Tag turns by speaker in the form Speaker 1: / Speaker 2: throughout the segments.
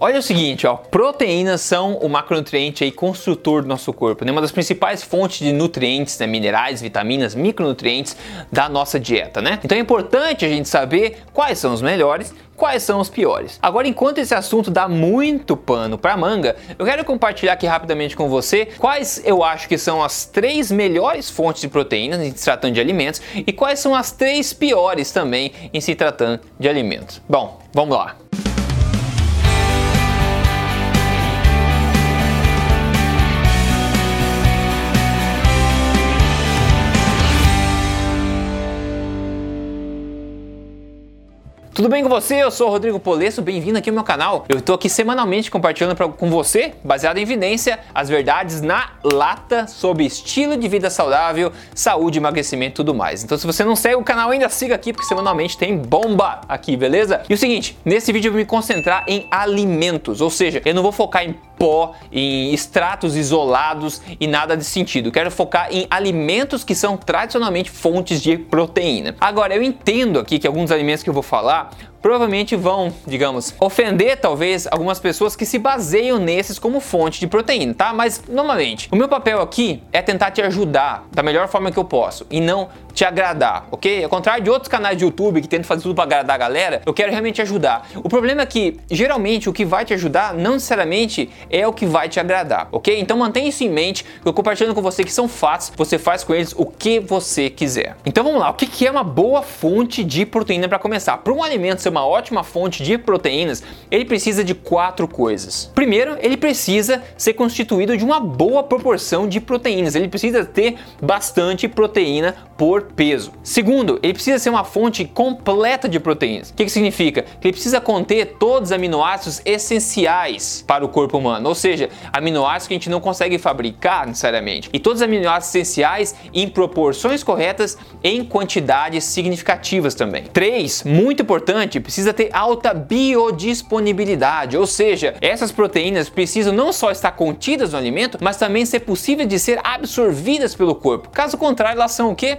Speaker 1: Olha o seguinte, ó, proteínas são o macronutriente aí construtor do nosso corpo, né? uma das principais fontes de nutrientes, né? minerais, vitaminas, micronutrientes da nossa dieta, né? Então é importante a gente saber quais são os melhores quais são os piores. Agora, enquanto esse assunto dá muito pano para manga, eu quero compartilhar aqui rapidamente com você quais eu acho que são as três melhores fontes de proteínas em se tratando de alimentos e quais são as três piores também em se tratando de alimentos. Bom, vamos lá. Tudo bem com você? Eu sou o Rodrigo Polesso, bem-vindo aqui ao meu canal. Eu estou aqui semanalmente compartilhando pra, com você, baseado em evidência, as verdades na lata sobre estilo de vida saudável, saúde, emagrecimento e tudo mais. Então se você não segue o canal ainda, siga aqui porque semanalmente tem bomba aqui, beleza? E o seguinte, nesse vídeo eu vou me concentrar em alimentos, ou seja, eu não vou focar em pó, em extratos isolados e nada de sentido. Quero focar em alimentos que são tradicionalmente fontes de proteína. Agora, eu entendo aqui que alguns alimentos que eu vou falar provavelmente vão, digamos, ofender talvez algumas pessoas que se baseiam nesses como fonte de proteína, tá? Mas normalmente, o meu papel aqui é tentar te ajudar da melhor forma que eu posso e não te agradar, ok? Ao contrário de outros canais de YouTube que tentam fazer tudo para agradar a galera, eu quero realmente ajudar. O problema é que geralmente o que vai te ajudar não necessariamente é o que vai te agradar, ok? Então mantenha isso em mente, eu compartilhando com você que são fatos, você faz com eles o que você quiser. Então vamos lá, o que é uma boa fonte de proteína para começar? Para um alimento ser uma ótima fonte de proteínas, ele precisa de quatro coisas. Primeiro, ele precisa ser constituído de uma boa proporção de proteínas, ele precisa ter bastante proteína por peso. Segundo, ele precisa ser uma fonte completa de proteínas. O que, que significa? Que ele precisa conter todos os aminoácidos essenciais para o corpo humano, ou seja, aminoácidos que a gente não consegue fabricar necessariamente. E todos os aminoácidos essenciais em proporções corretas, em quantidades significativas também. Três, muito importante, precisa ter alta biodisponibilidade, ou seja, essas proteínas precisam não só estar contidas no alimento, mas também ser possível de ser absorvidas pelo corpo. Caso contrário, elas são o quê?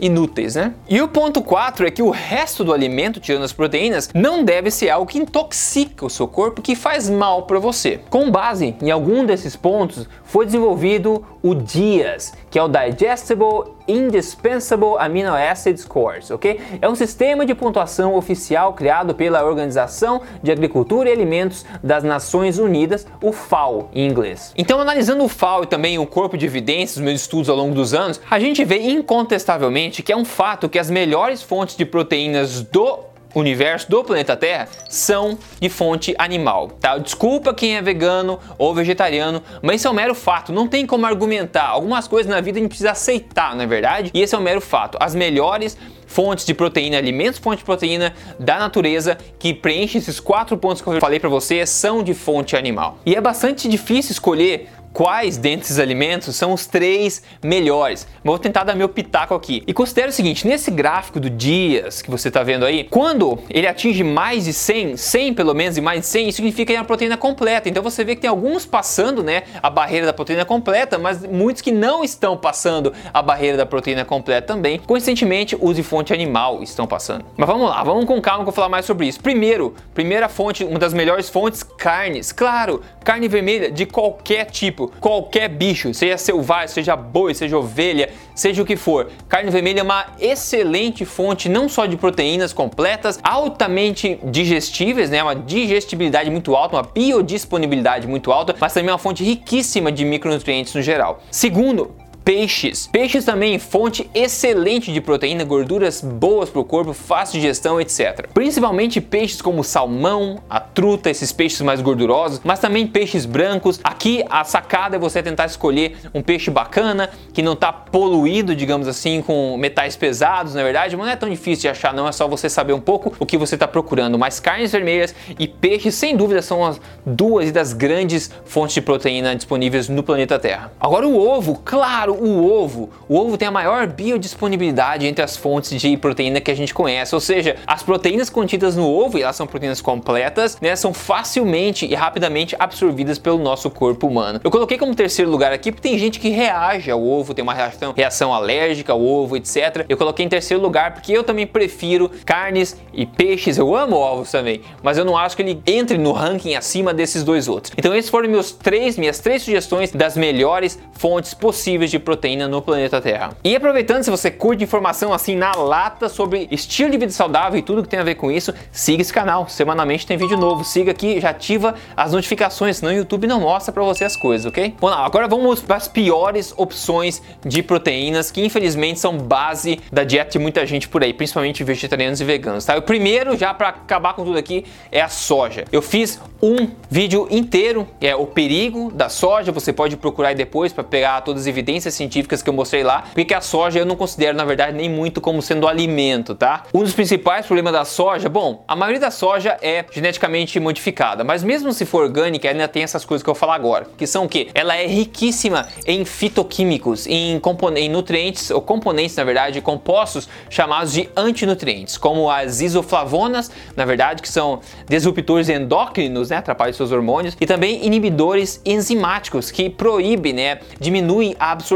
Speaker 1: Inúteis, né? E o ponto 4 é que o resto do alimento, tirando as proteínas, não deve ser algo que intoxica o seu corpo, que faz mal para você. Com base em algum desses pontos, foi desenvolvido o DIAS, que é o Digestible Indispensable Amino Acid Scores, ok? É um sistema de pontuação oficial criado pela Organização de Agricultura e Alimentos das Nações Unidas, o FAO em inglês. Então, analisando o FAO e também o corpo de evidências, meus estudos ao longo dos anos, a gente vê incontestavelmente que é um fato que as melhores fontes de proteínas do universo do planeta Terra são de fonte animal, tá? Desculpa quem é vegano ou vegetariano, mas isso é um mero fato, não tem como argumentar. Algumas coisas na vida a gente precisa aceitar, não é verdade? E esse é um mero fato. As melhores fontes de proteína, alimentos fonte de proteína da natureza que preenchem esses quatro pontos que eu falei para você são de fonte animal. E é bastante difícil escolher quais desses alimentos são os três melhores. Vou tentar dar meu pitaco aqui. E considere o seguinte, nesse gráfico do dias que você está vendo aí, quando ele atinge mais de 100, 100 pelo menos e mais de 100, isso significa que é uma proteína completa. Então você vê que tem alguns passando, né, a barreira da proteína completa, mas muitos que não estão passando a barreira da proteína completa também. Coincidentemente, os de fonte animal estão passando. Mas vamos lá, vamos com calma que eu vou falar mais sobre isso. Primeiro, primeira fonte, uma das melhores fontes, carnes. Claro, carne vermelha de qualquer tipo qualquer bicho, seja selvagem, seja boi, seja ovelha, seja o que for. Carne vermelha é uma excelente fonte não só de proteínas completas, altamente digestíveis, né, uma digestibilidade muito alta, uma biodisponibilidade muito alta, mas também uma fonte riquíssima de micronutrientes no geral. Segundo, peixes. Peixes também fonte excelente de proteína, gorduras boas para o corpo, fácil digestão, etc. Principalmente peixes como salmão, a truta, esses peixes mais gordurosos, mas também peixes brancos. Aqui a sacada é você tentar escolher um peixe bacana, que não está poluído, digamos assim, com metais pesados, na verdade, mas não é tão difícil de achar, não é só você saber um pouco o que você está procurando. Mas carnes vermelhas e peixes, sem dúvida, são as duas das grandes fontes de proteína disponíveis no planeta Terra. Agora o ovo, claro, o ovo. O ovo tem a maior biodisponibilidade entre as fontes de proteína que a gente conhece, ou seja, as proteínas contidas no ovo, elas são proteínas completas, né, são facilmente e rapidamente absorvidas pelo nosso corpo humano. Eu coloquei como terceiro lugar aqui porque tem gente que reage ao ovo, tem uma reação, reação alérgica ao ovo, etc. Eu coloquei em terceiro lugar porque eu também prefiro carnes e peixes, eu amo ovos também, mas eu não acho que ele entre no ranking acima desses dois outros. Então esses foram meus três, minhas três sugestões das melhores fontes possíveis de proteína no planeta Terra. E aproveitando, se você curte informação assim na lata sobre estilo de vida saudável e tudo que tem a ver com isso, siga esse canal. Semanalmente tem vídeo novo. Siga aqui, já ativa as notificações, senão o YouTube não mostra para você as coisas, ok? Bom, agora vamos para as piores opções de proteínas que infelizmente são base da dieta de muita gente por aí, principalmente vegetarianos e veganos, tá? O primeiro, já para acabar com tudo aqui, é a soja. Eu fiz um vídeo inteiro, é o perigo da soja, você pode procurar depois para pegar todas as evidências científicas que eu mostrei lá, porque a soja eu não considero, na verdade, nem muito como sendo alimento, tá? Um dos principais problemas da soja, bom, a maioria da soja é geneticamente modificada, mas mesmo se for orgânica, ainda tem essas coisas que eu vou falar agora, que são o que? Ela é riquíssima em fitoquímicos, em, em nutrientes, ou componentes, na verdade, compostos chamados de antinutrientes, como as isoflavonas, na verdade, que são disruptores endócrinos, né, atrapalham seus hormônios, e também inibidores enzimáticos, que proíbem, né, diminuem a absorção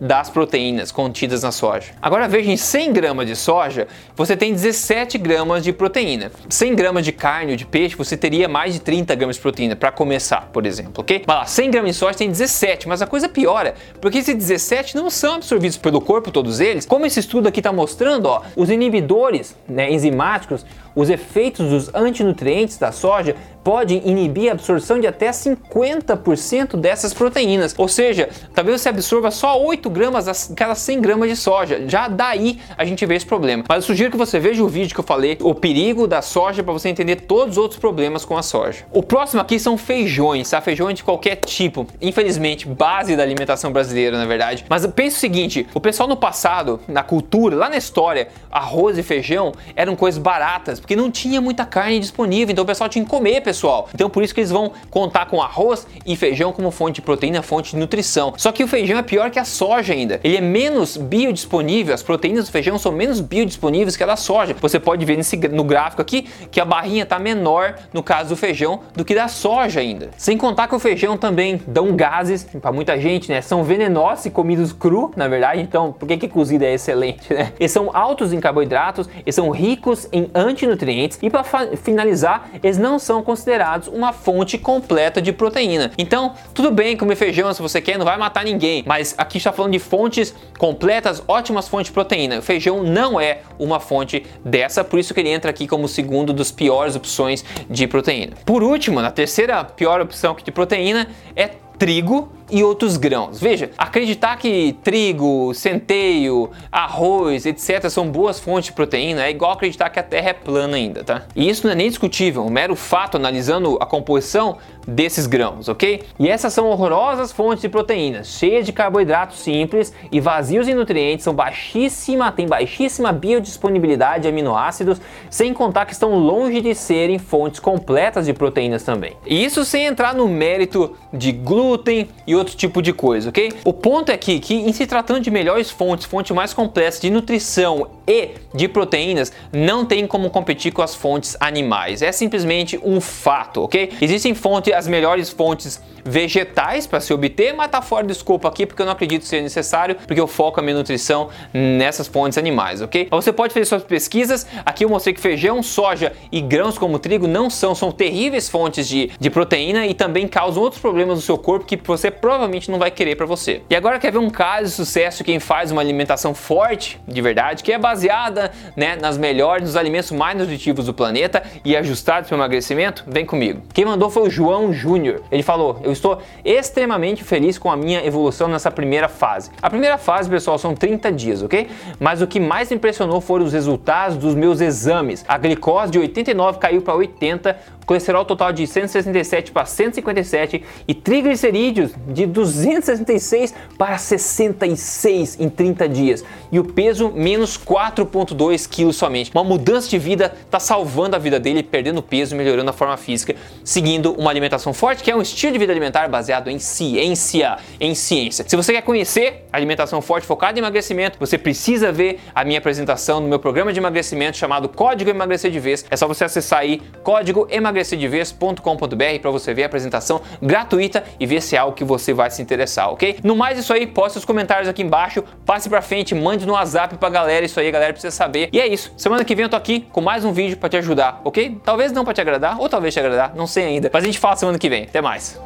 Speaker 1: das proteínas contidas na soja. Agora veja, em 100 gramas de soja, você tem 17 gramas de proteína. 100 gramas de carne ou de peixe, você teria mais de 30 gramas de proteína, para começar, por exemplo, ok? Vai lá, 100 gramas de soja tem 17, mas a coisa piora, porque esses 17 não são absorvidos pelo corpo, todos eles, como esse estudo aqui está mostrando, ó, os inibidores né, enzimáticos, os efeitos dos antinutrientes da soja pode inibir a absorção de até 50% dessas proteínas. Ou seja, talvez você absorva só 8 gramas a cada 100 gramas de soja. Já daí a gente vê esse problema. Mas eu sugiro que você veja o vídeo que eu falei, o perigo da soja, para você entender todos os outros problemas com a soja. O próximo aqui são feijões, tá? Feijões de qualquer tipo. Infelizmente, base da alimentação brasileira, na verdade. Mas pensa o seguinte: o pessoal no passado, na cultura, lá na história, arroz e feijão eram coisas baratas, porque não tinha muita carne disponível, então o pessoal tinha que comer, pessoal pessoal. Então por isso que eles vão contar com arroz e feijão como fonte de proteína, fonte de nutrição. Só que o feijão é pior que a soja ainda. Ele é menos biodisponível, as proteínas do feijão são menos biodisponíveis que a da soja. Você pode ver nesse, no gráfico aqui que a barrinha está menor no caso do feijão do que da soja ainda. Sem contar que o feijão também dão gases para muita gente, né? São venenosos se comidos cru, na verdade. Então, por que que cozido é excelente, né? Eles são altos em carboidratos, eles são ricos em antinutrientes e para finalizar, eles não são considerados considerados uma fonte completa de proteína. Então, tudo bem comer feijão se você quer, não vai matar ninguém, mas aqui está falando de fontes completas, ótimas fontes de proteína. O feijão não é uma fonte dessa, por isso que ele entra aqui como segundo dos piores opções de proteína. Por último, na terceira pior opção de proteína é trigo e outros grãos. Veja, acreditar que trigo, centeio, arroz, etc. são boas fontes de proteína é igual acreditar que a Terra é plana ainda, tá? E isso não é nem discutível, um mero fato analisando a composição desses grãos, ok? E essas são horrorosas fontes de proteínas, cheias de carboidratos simples e vazios em nutrientes, são baixíssima, tem baixíssima biodisponibilidade de aminoácidos, sem contar que estão longe de serem fontes completas de proteínas também. E isso sem entrar no mérito de glúten e outro tipo de coisa, ok? O ponto é aqui que em se tratando de melhores fontes, fontes mais completas de nutrição e de proteínas, não tem como competir com as fontes animais. É simplesmente um fato, ok? Existem fontes, as melhores fontes vegetais para se obter, mas tá fora do escopo aqui porque eu não acredito ser necessário, porque eu foco a minha nutrição nessas fontes animais, ok? Você pode fazer suas pesquisas. Aqui eu mostrei que feijão, soja e grãos como trigo não são, são terríveis fontes de, de proteína e também causam outros problemas no seu corpo que você provavelmente não vai querer para você. E agora quer ver um caso de sucesso quem faz uma alimentação forte, de verdade, que é baseada né, nas melhores, nos alimentos mais nutritivos do planeta e ajustados para emagrecimento? Vem comigo. Quem mandou foi o João Júnior. Ele falou: Eu estou extremamente feliz com a minha evolução nessa primeira fase. A primeira fase, pessoal, são 30 dias, ok? Mas o que mais impressionou foram os resultados dos meus exames. A glicose de 89 caiu para 80, colesterol total de 167 para 157 e triglicerídeos de 266 para 66 em 30 dias e o peso menos 4,2 quilos somente. Uma mudança de vida está salvando a vida dele, perdendo peso, melhorando a forma física, seguindo uma alimentação forte, que é um estilo de vida alimentar baseado em ciência, em ciência. Se você quer conhecer alimentação forte focada em emagrecimento, você precisa ver a minha apresentação no meu programa de emagrecimento chamado Código Emagrecer de Vez. É só você acessar aí códigoemagrecerdevez.com.br para você ver a apresentação gratuita e ver se é algo que você vai se interessar, ok? No mais isso aí, poste os comentários aqui embaixo, passe para frente, mande no WhatsApp pra galera, isso aí a galera precisa saber. E é isso. Semana que vem eu tô aqui com mais um vídeo para te ajudar, ok? Talvez não para te agradar ou talvez te agradar, não sei ainda. Mas a gente fala semana que vem. Até mais.